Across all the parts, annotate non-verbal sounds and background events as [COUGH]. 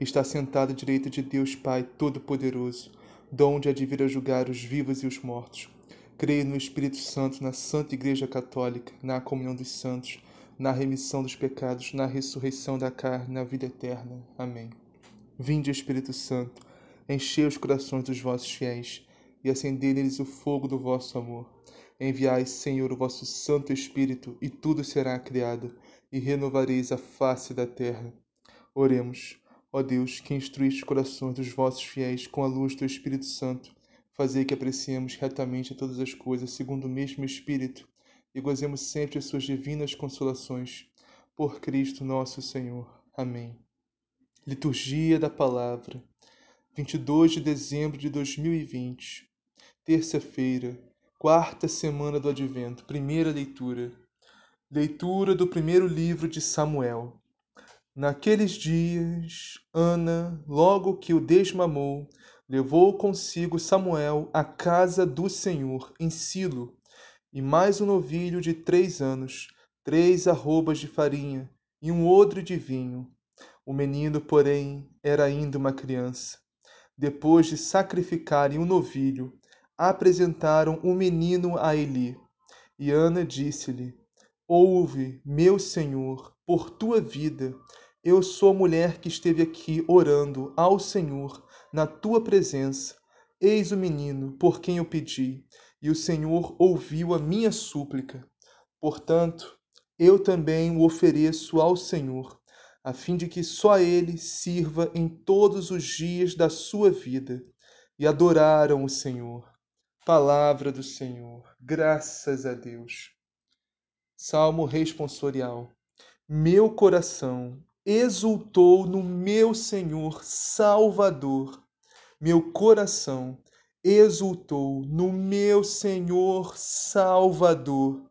está sentado à direita de Deus Pai Todo-Poderoso, donde há de vir a julgar os vivos e os mortos. Creio no Espírito Santo, na Santa Igreja Católica, na comunhão dos santos, na remissão dos pecados, na ressurreição da carne, na vida eterna. Amém. Vinde, Espírito Santo, enchei os corações dos vossos fiéis e acendei neles o fogo do vosso amor. Enviai, Senhor, o vosso Santo Espírito, e tudo será criado, e renovareis a face da terra. Oremos. Ó Deus, que instruíste os corações dos vossos fiéis com a luz do Espírito Santo, fazei que apreciemos retamente todas as coisas segundo o mesmo Espírito e gozemos sempre as suas divinas consolações. Por Cristo nosso Senhor. Amém. Liturgia da Palavra, 22 de dezembro de 2020, terça-feira, quarta semana do Advento, primeira leitura. Leitura do primeiro livro de Samuel. Naqueles dias, Ana, logo que o desmamou, levou consigo Samuel à casa do Senhor, em Silo, e mais um novilho de três anos, três arrobas de farinha e um odre de vinho. O menino, porém, era ainda uma criança. Depois de sacrificarem o um novilho, apresentaram o menino a Eli. E Ana disse-lhe: Ouve, meu senhor, por tua vida, eu sou a mulher que esteve aqui orando ao Senhor na tua presença. Eis o menino por quem eu pedi, e o Senhor ouviu a minha súplica. Portanto, eu também o ofereço ao Senhor, a fim de que só ele sirva em todos os dias da sua vida. E adoraram o Senhor. Palavra do Senhor. Graças a Deus. Salmo responsorial. Meu coração exultou no meu Senhor Salvador. Meu coração exultou no meu Senhor Salvador.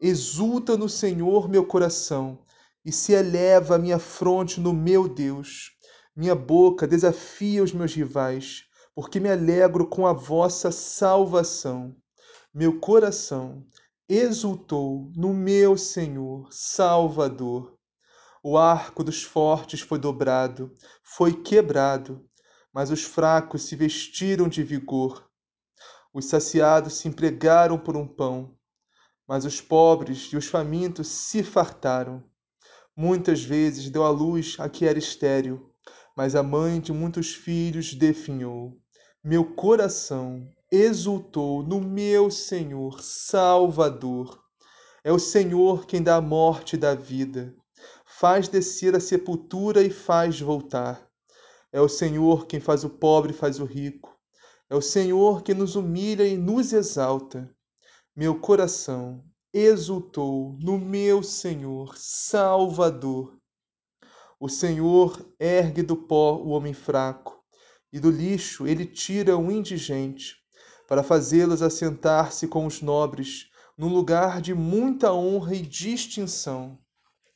Exulta no Senhor meu coração e se eleva a minha fronte no meu Deus. Minha boca desafia os meus rivais, porque me alegro com a vossa salvação. Meu coração exultou no meu Senhor Salvador. O arco dos fortes foi dobrado, foi quebrado, mas os fracos se vestiram de vigor. Os saciados se empregaram por um pão, mas os pobres e os famintos se fartaram. Muitas vezes deu à luz a que era estéril, mas a mãe de muitos filhos definhou. Meu coração exultou no meu Senhor Salvador. É o Senhor quem dá a morte e dá a vida faz descer a sepultura e faz voltar. É o Senhor quem faz o pobre e faz o rico. É o Senhor que nos humilha e nos exalta. Meu coração exultou no meu Senhor Salvador. O Senhor ergue do pó o homem fraco, e do lixo ele tira o indigente, para fazê-los assentar-se com os nobres, num lugar de muita honra e distinção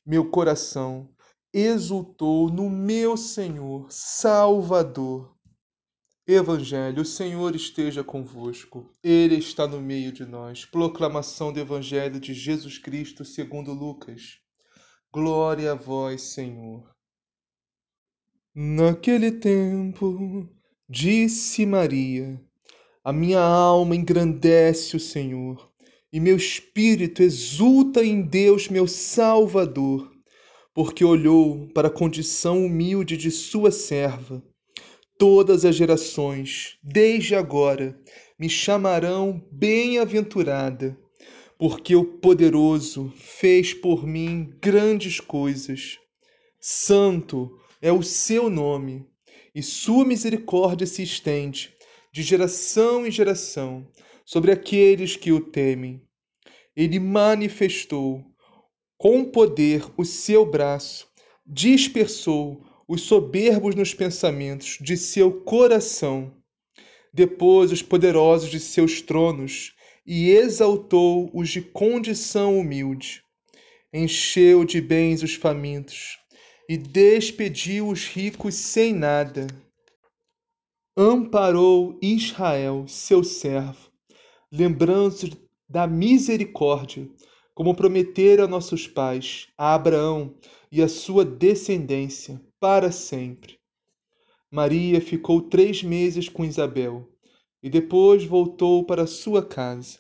meu coração exultou no meu Senhor Salvador. Evangelho, o Senhor esteja convosco, Ele está no meio de nós. Proclamação do Evangelho de Jesus Cristo segundo Lucas. Glória a vós, Senhor. Naquele tempo, disse Maria, a minha alma engrandece o Senhor e meu espírito exulta em Deus, meu Salvador, porque olhou para a condição humilde de sua serva. Todas as gerações, desde agora, me chamarão bem-aventurada, porque o poderoso fez por mim grandes coisas. Santo é o seu nome, e sua misericórdia se estende de geração em geração sobre aqueles que o temem. Ele manifestou com poder o seu braço, dispersou os soberbos nos pensamentos de seu coração, depois os poderosos de seus tronos, e exaltou os de condição humilde. Encheu de bens os famintos, e despediu os ricos sem nada. Amparou Israel, seu servo, lembrando da misericórdia, como prometera a nossos pais, a Abraão e a sua descendência, para sempre. Maria ficou três meses com Isabel e depois voltou para sua casa.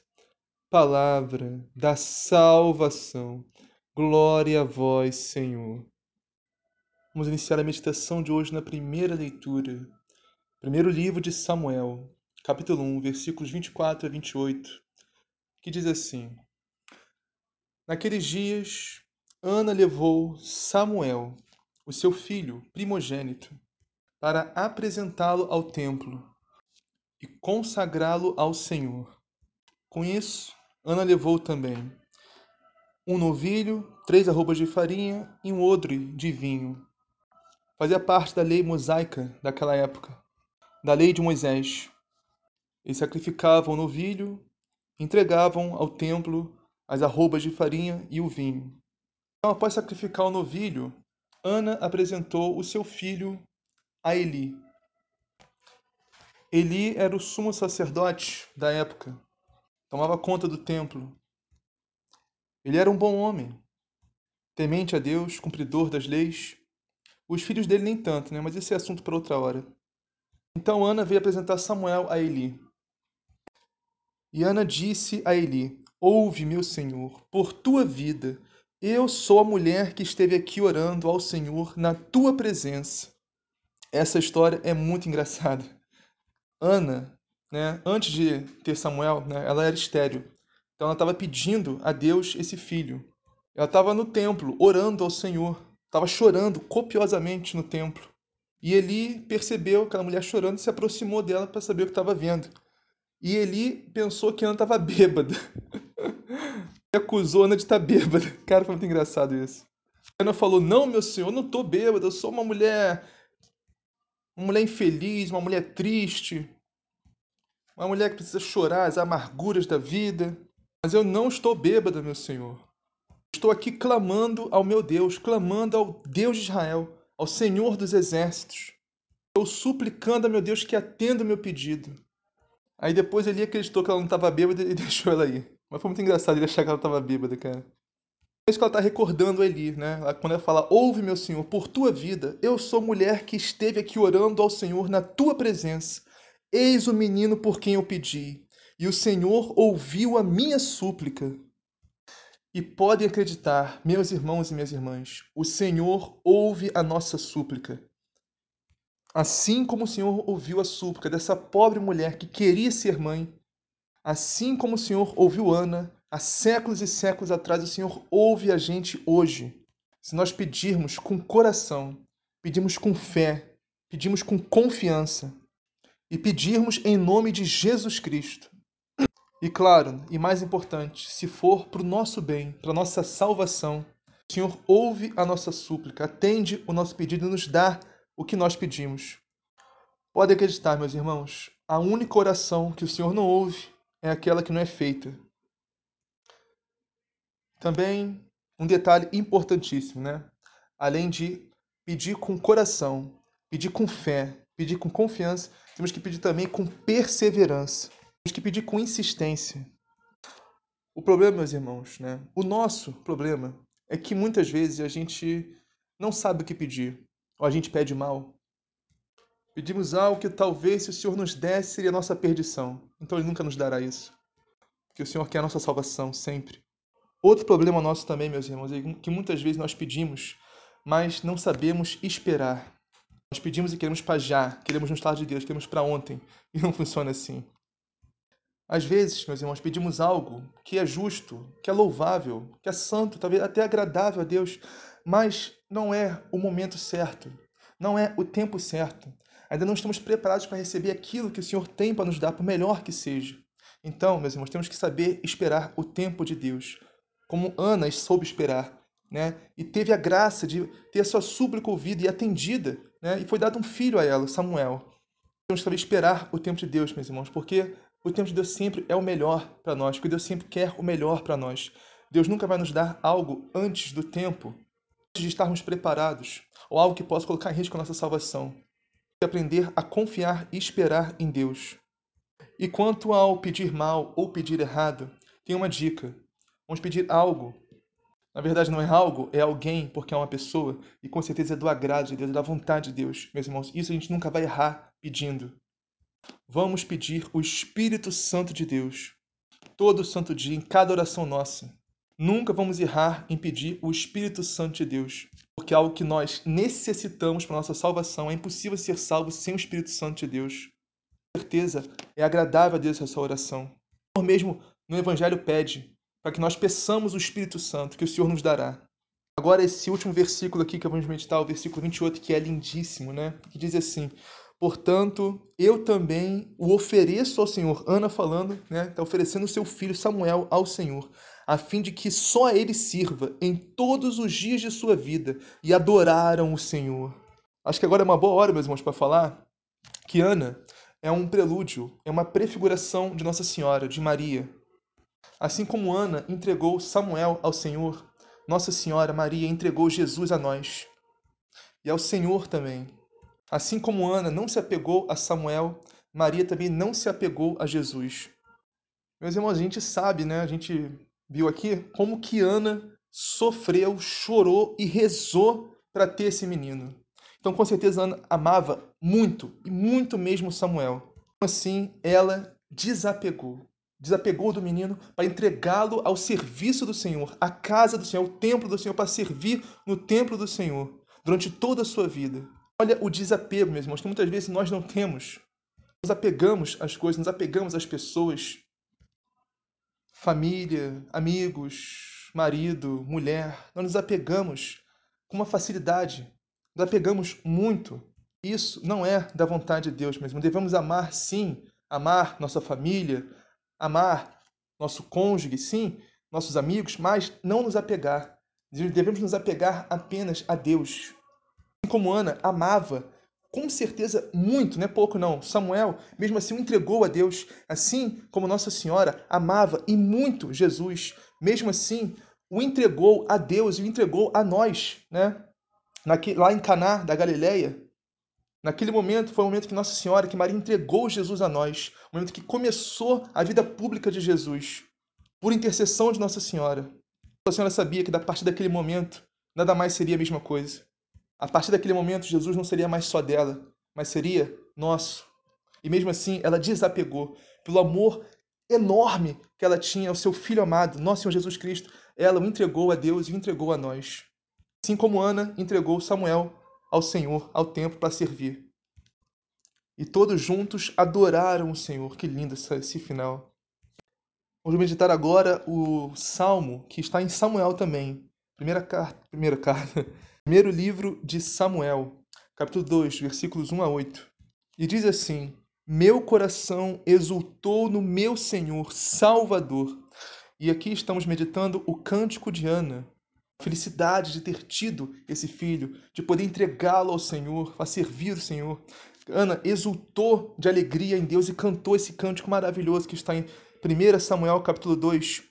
Palavra da salvação. Glória a vós, Senhor. Vamos iniciar a meditação de hoje na primeira leitura. Primeiro livro de Samuel, capítulo 1, versículos 24 a 28, que diz assim: Naqueles dias, Ana levou Samuel, o seu filho primogênito, para apresentá-lo ao templo e consagrá-lo ao Senhor. Com isso, Ana levou também um novilho, três arrobas de farinha e um odre de vinho. Fazia parte da lei mosaica daquela época, da lei de Moisés. Eles sacrificavam o novilho, entregavam ao templo as arrobas de farinha e o vinho. Então, após sacrificar o novilho, Ana apresentou o seu filho a Eli. Eli era o sumo sacerdote da época, tomava conta do templo ele era um bom homem, temente a Deus, cumpridor das leis. Os filhos dele nem tanto, né? Mas esse é assunto para outra hora. Então Ana veio apresentar Samuel a Eli. E Ana disse a Eli: Ouve, meu senhor, por tua vida, eu sou a mulher que esteve aqui orando ao Senhor na tua presença. Essa história é muito engraçada. Ana, né, antes de ter Samuel, né, ela era estéril. Então ela estava pedindo a Deus esse filho. Ela estava no templo, orando ao Senhor. Estava chorando copiosamente no templo. E Eli percebeu aquela mulher chorando e se aproximou dela para saber o que estava vendo. E Eli pensou que Ana estava bêbada. [LAUGHS] e acusou Ana de estar tá bêbada. Cara, foi muito engraçado isso. Ana falou: Não, meu senhor, eu não estou bêbada, eu sou uma mulher. Uma mulher infeliz, uma mulher triste. Uma mulher que precisa chorar as amarguras da vida. Mas eu não estou bêbada, meu Senhor. Estou aqui clamando ao meu Deus, clamando ao Deus de Israel, ao Senhor dos exércitos. Estou suplicando a meu Deus que atenda o meu pedido. Aí depois ele acreditou que ela não estava bêbada e [LAUGHS] deixou ela ir. Mas foi muito engraçado ele achar que ela estava bêbada, cara. É isso que ela está recordando ali, né? Quando ela fala, ouve meu Senhor, por tua vida, eu sou mulher que esteve aqui orando ao Senhor na tua presença. Eis o menino por quem eu pedi e o Senhor ouviu a minha súplica. E podem acreditar, meus irmãos e minhas irmãs, o Senhor ouve a nossa súplica. Assim como o Senhor ouviu a súplica dessa pobre mulher que queria ser mãe, assim como o Senhor ouviu Ana há séculos e séculos atrás, o Senhor ouve a gente hoje. Se nós pedirmos com coração, pedirmos com fé, pedirmos com confiança e pedirmos em nome de Jesus Cristo, e claro, e mais importante, se for para o nosso bem, para nossa salvação, o Senhor ouve a nossa súplica, atende o nosso pedido e nos dá o que nós pedimos. Pode acreditar, meus irmãos, a única oração que o Senhor não ouve é aquela que não é feita. Também um detalhe importantíssimo, né? Além de pedir com coração, pedir com fé, pedir com confiança, temos que pedir também com perseverança. Temos que pedir com insistência. O problema, meus irmãos, né? O nosso problema é que muitas vezes a gente não sabe o que pedir, ou a gente pede mal. Pedimos algo que talvez se o Senhor nos desse seria a nossa perdição. Então Ele nunca nos dará isso. Porque o Senhor quer a nossa salvação sempre. Outro problema nosso também, meus irmãos, é que muitas vezes nós pedimos, mas não sabemos esperar. Nós pedimos e queremos para já, queremos no estado de Deus, queremos para ontem. [LAUGHS] E não funciona assim. Às vezes, meus irmãos, pedimos algo que é justo, que é louvável, que é santo, talvez até agradável a Deus, mas não é o momento certo, não é o tempo certo. Ainda não estamos preparados para receber aquilo que o Senhor tem para nos dar, por melhor que seja. Então, meus irmãos, temos que saber esperar o tempo de Deus, como Ana soube esperar né? E teve a graça de ter a sua súplica ouvida e atendida, né? E foi dado um filho a ela, Samuel. Temos que esperar o tempo de Deus, meus irmãos, porque o tempo de Deus sempre é o melhor para nós, porque Deus sempre quer o melhor para nós. Deus nunca vai nos dar algo antes do tempo, de estarmos preparados, ou algo que possa colocar em risco a nossa salvação. E aprender a confiar e esperar em Deus. E quanto ao pedir mal ou pedir errado, tem uma dica. Vamos pedir algo na verdade, não é algo, é alguém, porque é uma pessoa, e com certeza é do agrado de Deus, é da vontade de Deus, meus irmãos. Isso a gente nunca vai errar pedindo. Vamos pedir o Espírito Santo de Deus, todo santo dia, em cada oração nossa. Nunca vamos errar em pedir o Espírito Santo de Deus, porque é algo que nós necessitamos para nossa salvação. É impossível ser salvo sem o Espírito Santo de Deus. Com certeza é agradável a Deus essa oração. O mesmo no Evangelho pede para que nós peçamos o Espírito Santo, que o Senhor nos dará. Agora, esse último versículo aqui que vamos meditar, o versículo 28, que é lindíssimo, né? Que diz assim: Portanto, eu também o ofereço ao Senhor. Ana falando, né? Está oferecendo o seu filho Samuel ao Senhor, a fim de que só ele sirva em todos os dias de sua vida e adoraram o Senhor. Acho que agora é uma boa hora, meus irmãos, para falar que Ana é um prelúdio, é uma prefiguração de Nossa Senhora, de Maria. Assim como Ana entregou Samuel ao Senhor, Nossa Senhora Maria entregou Jesus a nós e ao Senhor também. Assim como Ana não se apegou a Samuel, Maria também não se apegou a Jesus. Meus irmãos, a gente sabe, né? A gente viu aqui como que Ana sofreu, chorou e rezou para ter esse menino. Então, com certeza, Ana amava muito, e muito mesmo Samuel. Assim, ela desapegou desapegou do menino para entregá-lo ao serviço do Senhor, à casa do Senhor, ao templo do Senhor, para servir no templo do Senhor durante toda a sua vida. Olha o desapego, meus irmãos, que muitas vezes nós não temos. Nos apegamos às coisas, nos apegamos às pessoas, família, amigos, marido, mulher. Nós nos apegamos com uma facilidade, nos apegamos muito. Isso não é da vontade de Deus mesmo. Devemos amar, sim, amar nossa família, amar nosso cônjuge, sim, nossos amigos, mas não nos apegar. Devemos nos apegar apenas a Deus. Assim como Ana amava, com certeza muito, não é pouco não. Samuel, mesmo assim, o entregou a Deus. Assim como Nossa Senhora amava e muito Jesus, mesmo assim, o entregou a Deus e o entregou a nós, né? lá em Caná da Galileia, Naquele momento foi o momento que Nossa Senhora, que Maria entregou Jesus a nós, o momento que começou a vida pública de Jesus, por intercessão de Nossa Senhora. Nossa Senhora sabia que a partir daquele momento nada mais seria a mesma coisa. A partir daquele momento Jesus não seria mais só dela, mas seria nosso. E mesmo assim ela desapegou pelo amor enorme que ela tinha ao seu filho amado, nosso Senhor Jesus Cristo. Ela o entregou a Deus e o entregou a nós. Assim como Ana entregou Samuel ao Senhor, ao templo para servir. E todos juntos adoraram o Senhor. Que lindo esse final. Vamos meditar agora o salmo que está em Samuel também. Primeira carta, primeira carta, [LAUGHS] primeiro livro de Samuel, capítulo 2, versículos 1 a 8. E diz assim: Meu coração exultou no meu Senhor Salvador. E aqui estamos meditando o cântico de Ana, felicidade de ter tido esse filho, de poder entregá-lo ao Senhor, a servir o Senhor. Ana exultou de alegria em Deus e cantou esse cântico maravilhoso que está em 1 Samuel capítulo 2.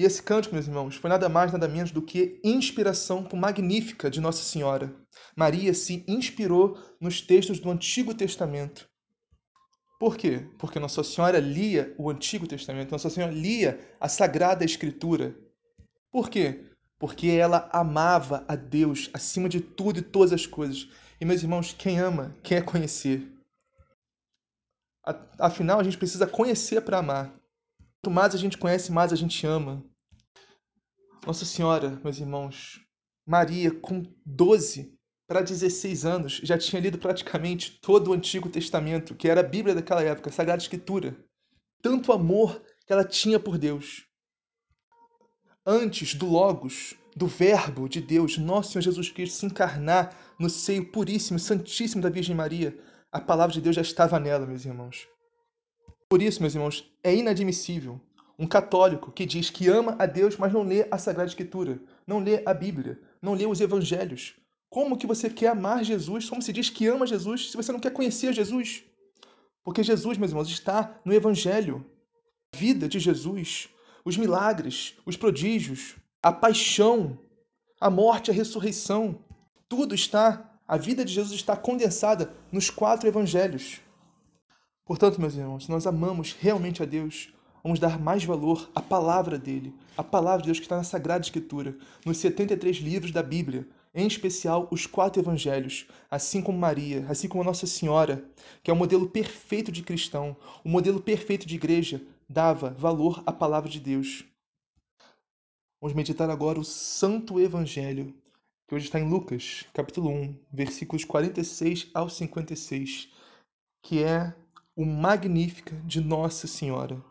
E esse cântico, meus irmãos, foi nada mais, nada menos do que inspiração magnífica de Nossa Senhora. Maria se inspirou nos textos do Antigo Testamento. Por quê? Porque Nossa Senhora lia o Antigo Testamento, Nossa Senhora lia a Sagrada Escritura. Por quê? porque ela amava a Deus acima de tudo e todas as coisas. E, meus irmãos, quem ama quer conhecer. Afinal, a gente precisa conhecer para amar. Quanto mais a gente conhece, mais a gente ama. Nossa Senhora, meus irmãos, Maria, com 12 para 16 anos, já tinha lido praticamente todo o Antigo Testamento, que era a Bíblia daquela época, a Sagrada Escritura. Tanto amor que ela tinha por Deus antes do Logos, do Verbo de Deus, nosso Senhor Jesus Cristo, se encarnar no seio puríssimo, santíssimo da Virgem Maria, a palavra de Deus já estava nela, meus irmãos. Por isso, meus irmãos, é inadmissível um católico que diz que ama a Deus, mas não lê a Sagrada Escritura, não lê a Bíblia, não lê os evangelhos. Como que você quer amar Jesus? Como se diz que ama Jesus se você não quer conhecer Jesus? Porque Jesus, meus irmãos, está no evangelho. A vida de Jesus, os milagres, os prodígios, a paixão, a morte, a ressurreição, tudo está, a vida de Jesus está condensada nos quatro evangelhos. Portanto, meus irmãos, se nós amamos realmente a Deus, vamos dar mais valor à palavra dele, a palavra de Deus que está na Sagrada Escritura, nos 73 livros da Bíblia, em especial os quatro evangelhos, assim como Maria, assim como Nossa Senhora, que é o modelo perfeito de cristão, o modelo perfeito de igreja, dava valor à palavra de Deus. Vamos meditar agora o Santo Evangelho, que hoje está em Lucas, capítulo 1, versículos 46 ao 56, que é o Magnífica de Nossa Senhora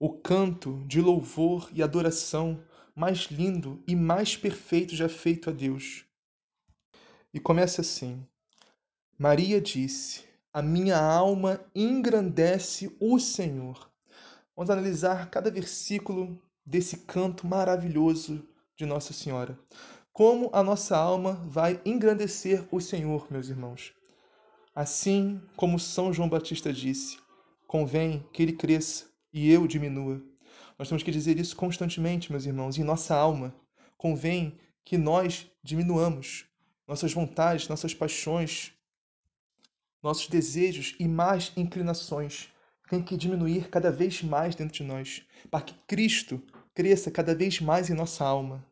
o canto de louvor e adoração mais lindo e mais perfeito já feito a Deus. E começa assim: Maria disse: A minha alma engrandece o Senhor. Vamos analisar cada versículo desse canto maravilhoso de Nossa Senhora. Como a nossa alma vai engrandecer o Senhor, meus irmãos. Assim como São João Batista disse, convém que ele cresça e eu diminua. Nós temos que dizer isso constantemente, meus irmãos, em nossa alma. Convém que nós diminuamos nossas vontades, nossas paixões, nossos desejos e mais inclinações. Tem que diminuir cada vez mais dentro de nós, para que Cristo cresça cada vez mais em nossa alma.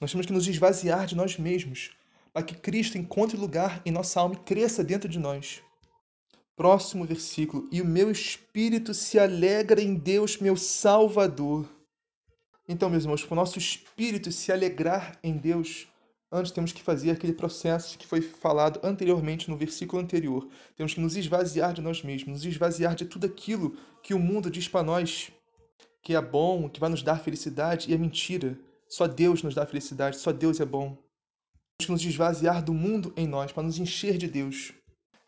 Nós temos que nos esvaziar de nós mesmos, para que Cristo encontre lugar em nossa alma e cresça dentro de nós. Próximo versículo. E o meu espírito se alegra em Deus, meu Salvador. Então, meus irmãos, para o nosso espírito se alegrar em Deus, antes temos que fazer aquele processo que foi falado anteriormente no versículo anterior. Temos que nos esvaziar de nós mesmos, nos esvaziar de tudo aquilo que o mundo diz para nós que é bom, que vai nos dar felicidade, e é mentira. Só Deus nos dá felicidade, só Deus é bom. Temos que nos esvaziar do mundo em nós para nos encher de Deus.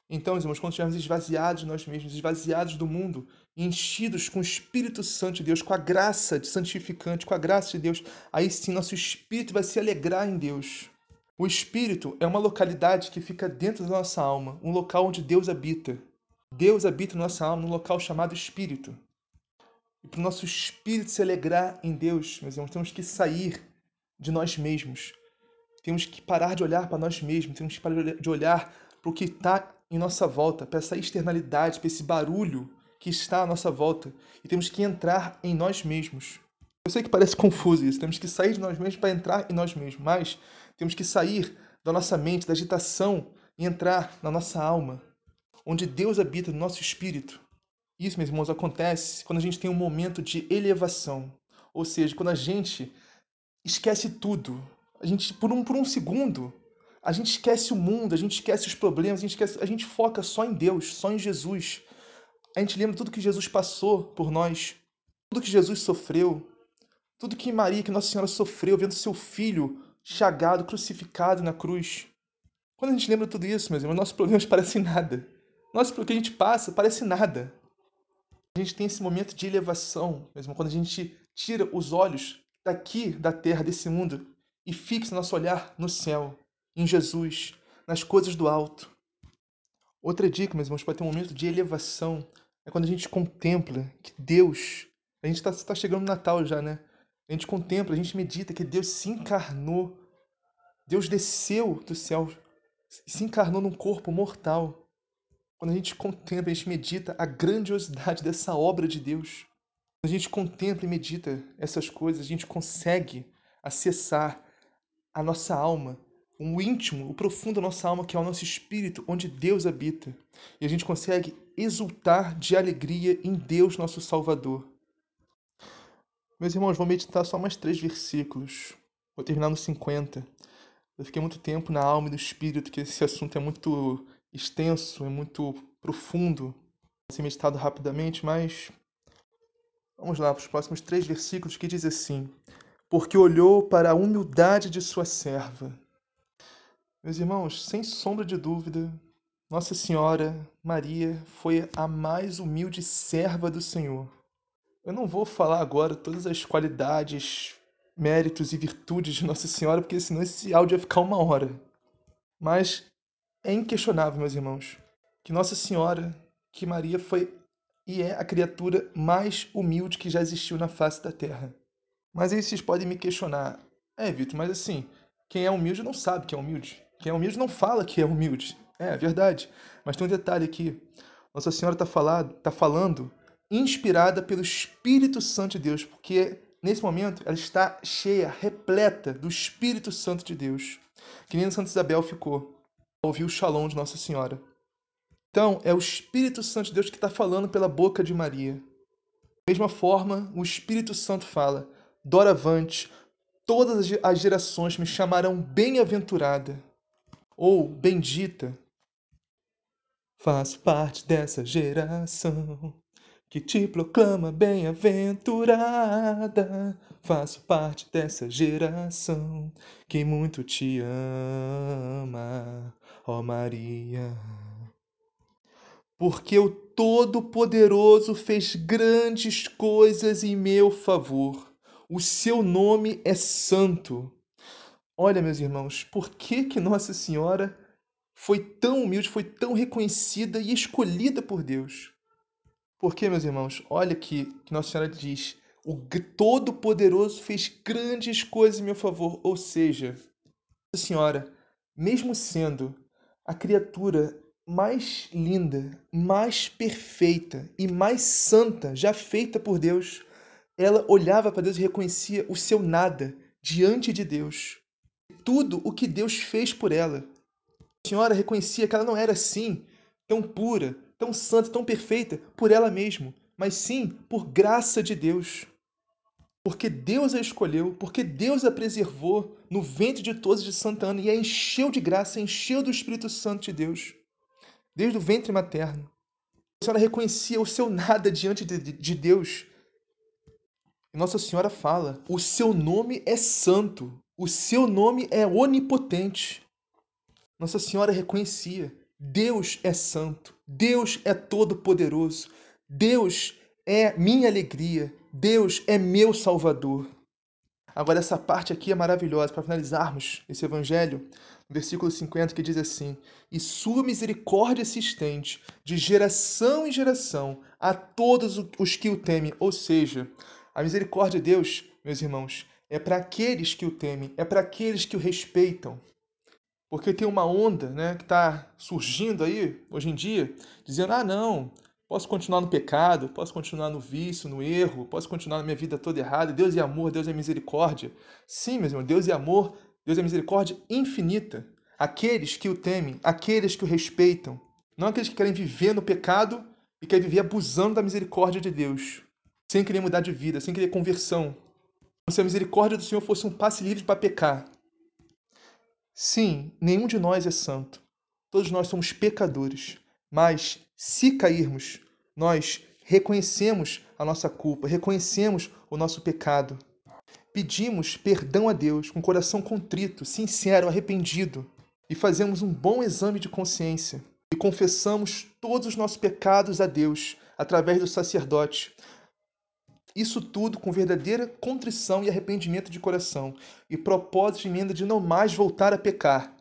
Então, irmãos, quando estivermos esvaziados de nós mesmos, esvaziados do mundo, enchidos com o Espírito Santo de Deus, com a graça de santificante, com a graça de Deus, aí sim nosso espírito vai se alegrar em Deus. O espírito é uma localidade que fica dentro da nossa alma, um local onde Deus habita. Deus habita nossa alma num local chamado espírito. E para o nosso espírito se alegrar em Deus, meus irmãos, temos que sair de nós mesmos. Temos que parar de olhar para nós mesmos, temos que parar de olhar para o que está em nossa volta, para essa externalidade, para esse barulho que está à nossa volta. E temos que entrar em nós mesmos. Eu sei que parece confuso isso, temos que sair de nós mesmos para entrar em nós mesmos, mas temos que sair da nossa mente, da agitação e entrar na nossa alma, onde Deus habita no nosso espírito. Isso, meus irmãos, acontece quando a gente tem um momento de elevação, ou seja, quando a gente esquece tudo. A gente, por um, por um segundo, a gente esquece o mundo, a gente esquece os problemas, a gente, esquece, a gente foca só em Deus, só em Jesus. A gente lembra tudo que Jesus passou por nós, tudo que Jesus sofreu, tudo que Maria, que Nossa Senhora sofreu vendo seu filho chagado, crucificado na cruz. Quando a gente lembra tudo isso, meus irmãos, nossos problemas [LAUGHS] parecem nada. Nosso, o que a gente passa parece nada. A gente tem esse momento de elevação, mesmo quando a gente tira os olhos daqui da terra, desse mundo, e fixa nosso olhar no céu em Jesus, nas coisas do alto. Outra dica, meus irmãos, para ter um momento de elevação é quando a gente contempla que Deus, a gente está tá chegando no Natal já, né? A gente contempla, a gente medita que Deus se encarnou, Deus desceu do céu, se encarnou num corpo mortal. Quando a gente contempla, a gente medita a grandiosidade dessa obra de Deus. Quando a gente contempla e medita essas coisas, a gente consegue acessar a nossa alma o íntimo, o profundo da nossa alma, que é o nosso espírito, onde Deus habita. E a gente consegue exultar de alegria em Deus, nosso Salvador. Meus irmãos, vou meditar só mais três versículos. Vou terminar no 50. Eu fiquei muito tempo na alma e no espírito, que esse assunto é muito extenso, é muito profundo. Vou ser meditado rapidamente, mas vamos lá para os próximos três versículos que diz assim: Porque olhou para a humildade de sua serva meus irmãos, sem sombra de dúvida, Nossa Senhora Maria foi a mais humilde serva do Senhor. Eu não vou falar agora todas as qualidades méritos e virtudes de Nossa Senhora, porque senão esse áudio ia ficar uma hora. Mas é inquestionável, meus irmãos, que Nossa Senhora, que Maria foi e é a criatura mais humilde que já existiu na face da Terra. Mas aí vocês podem me questionar, é, Vitor, mas assim, quem é humilde não sabe que é humilde. Quem é humilde não fala que é humilde. É, é verdade. Mas tem um detalhe aqui. Nossa Senhora está falando, tá falando inspirada pelo Espírito Santo de Deus, porque nesse momento ela está cheia, repleta do Espírito Santo de Deus. Que nem Santa Isabel ficou ao ouvir o shalom de Nossa Senhora. Então, é o Espírito Santo de Deus que está falando pela boca de Maria. Da mesma forma, o Espírito Santo fala: Doravante, todas as gerações me chamarão bem-aventurada ou bendita. Faço parte dessa geração que te proclama bem-aventurada. Faço parte dessa geração que muito te ama, ó Maria. Porque o Todo-Poderoso fez grandes coisas em meu favor. O seu nome é santo. Olha, meus irmãos, por que que Nossa Senhora foi tão humilde, foi tão reconhecida e escolhida por Deus? Porque, meus irmãos, olha que, que Nossa Senhora diz: o Todo-Poderoso fez grandes coisas em meu favor. Ou seja, Nossa Senhora, mesmo sendo a criatura mais linda, mais perfeita e mais santa já feita por Deus, ela olhava para Deus e reconhecia o seu nada diante de Deus. Tudo o que Deus fez por ela. A senhora reconhecia que ela não era assim, tão pura, tão santa, tão perfeita por ela mesma, mas sim por graça de Deus. Porque Deus a escolheu, porque Deus a preservou no ventre de todos de Santa Ana e a encheu de graça, encheu do Espírito Santo de Deus, desde o ventre materno. A senhora reconhecia o seu nada diante de, de Deus. Nossa Senhora fala: o seu nome é santo, o seu nome é onipotente. Nossa Senhora reconhecia Deus é santo, Deus é todo-poderoso, Deus é minha alegria, Deus é meu Salvador. Agora, essa parte aqui é maravilhosa para finalizarmos esse evangelho, no versículo 50, que diz assim: E sua misericórdia se estende de geração em geração a todos os que o temem. Ou seja, a misericórdia de Deus, meus irmãos, é para aqueles que o temem, é para aqueles que o respeitam. Porque tem uma onda né, que está surgindo aí, hoje em dia, dizendo: ah, não, posso continuar no pecado, posso continuar no vício, no erro, posso continuar na minha vida toda errada. Deus é amor, Deus é misericórdia. Sim, meu irmão, Deus é amor, Deus é misericórdia infinita. Aqueles que o temem, aqueles que o respeitam, não aqueles que querem viver no pecado e querem viver abusando da misericórdia de Deus, sem querer mudar de vida, sem querer conversão. Se a misericórdia do Senhor fosse um passe livre para pecar. Sim, nenhum de nós é santo. Todos nós somos pecadores. Mas, se cairmos, nós reconhecemos a nossa culpa, reconhecemos o nosso pecado. Pedimos perdão a Deus com coração contrito, sincero, arrependido e fazemos um bom exame de consciência e confessamos todos os nossos pecados a Deus através do sacerdote, isso tudo com verdadeira contrição e arrependimento de coração e propósito de emenda de não mais voltar a pecar.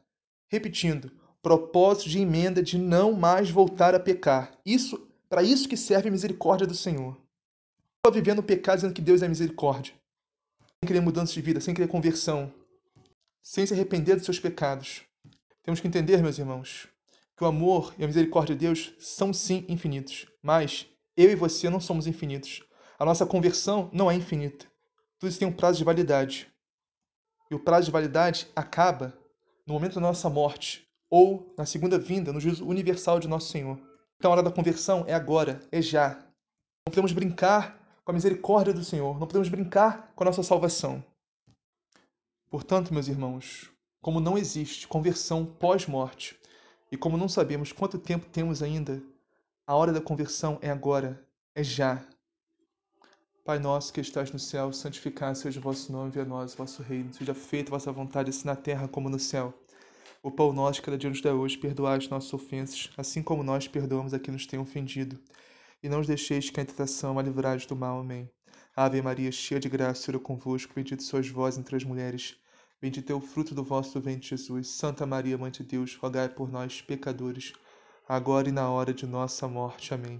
Repetindo, propósito de emenda de não mais voltar a pecar. Isso, para isso que serve a misericórdia do Senhor. Só vivendo o pecado dizendo que Deus é misericórdia. Sem querer mudança de vida, sem querer conversão, sem se arrepender dos seus pecados. Temos que entender, meus irmãos, que o amor e a misericórdia de Deus são sim infinitos, mas eu e você não somos infinitos. A nossa conversão não é infinita. Tudo isso tem um prazo de validade. E o prazo de validade acaba no momento da nossa morte ou na segunda vinda, no juízo universal de nosso Senhor. Então a hora da conversão é agora, é já. Não podemos brincar com a misericórdia do Senhor, não podemos brincar com a nossa salvação. Portanto, meus irmãos, como não existe conversão pós-morte e como não sabemos quanto tempo temos ainda, a hora da conversão é agora, é já. Pai nosso que estás no céu, santificado seja o vosso nome, venha a nós o vosso reino. Seja feita a vossa vontade, assim na terra como no céu. O pão nosso cada dia nos dá hoje, perdoai as nossas ofensas, assim como nós perdoamos a quem nos tem ofendido. E não os deixeis cair em tentação, mas livrai do mal. Amém. Ave Maria, cheia de graça, o Senhor é convosco, bendito sois vós entre as mulheres, bendito é o fruto do vosso ventre, Jesus. Santa Maria, Mãe de Deus, rogai por nós, pecadores, agora e na hora de nossa morte. Amém.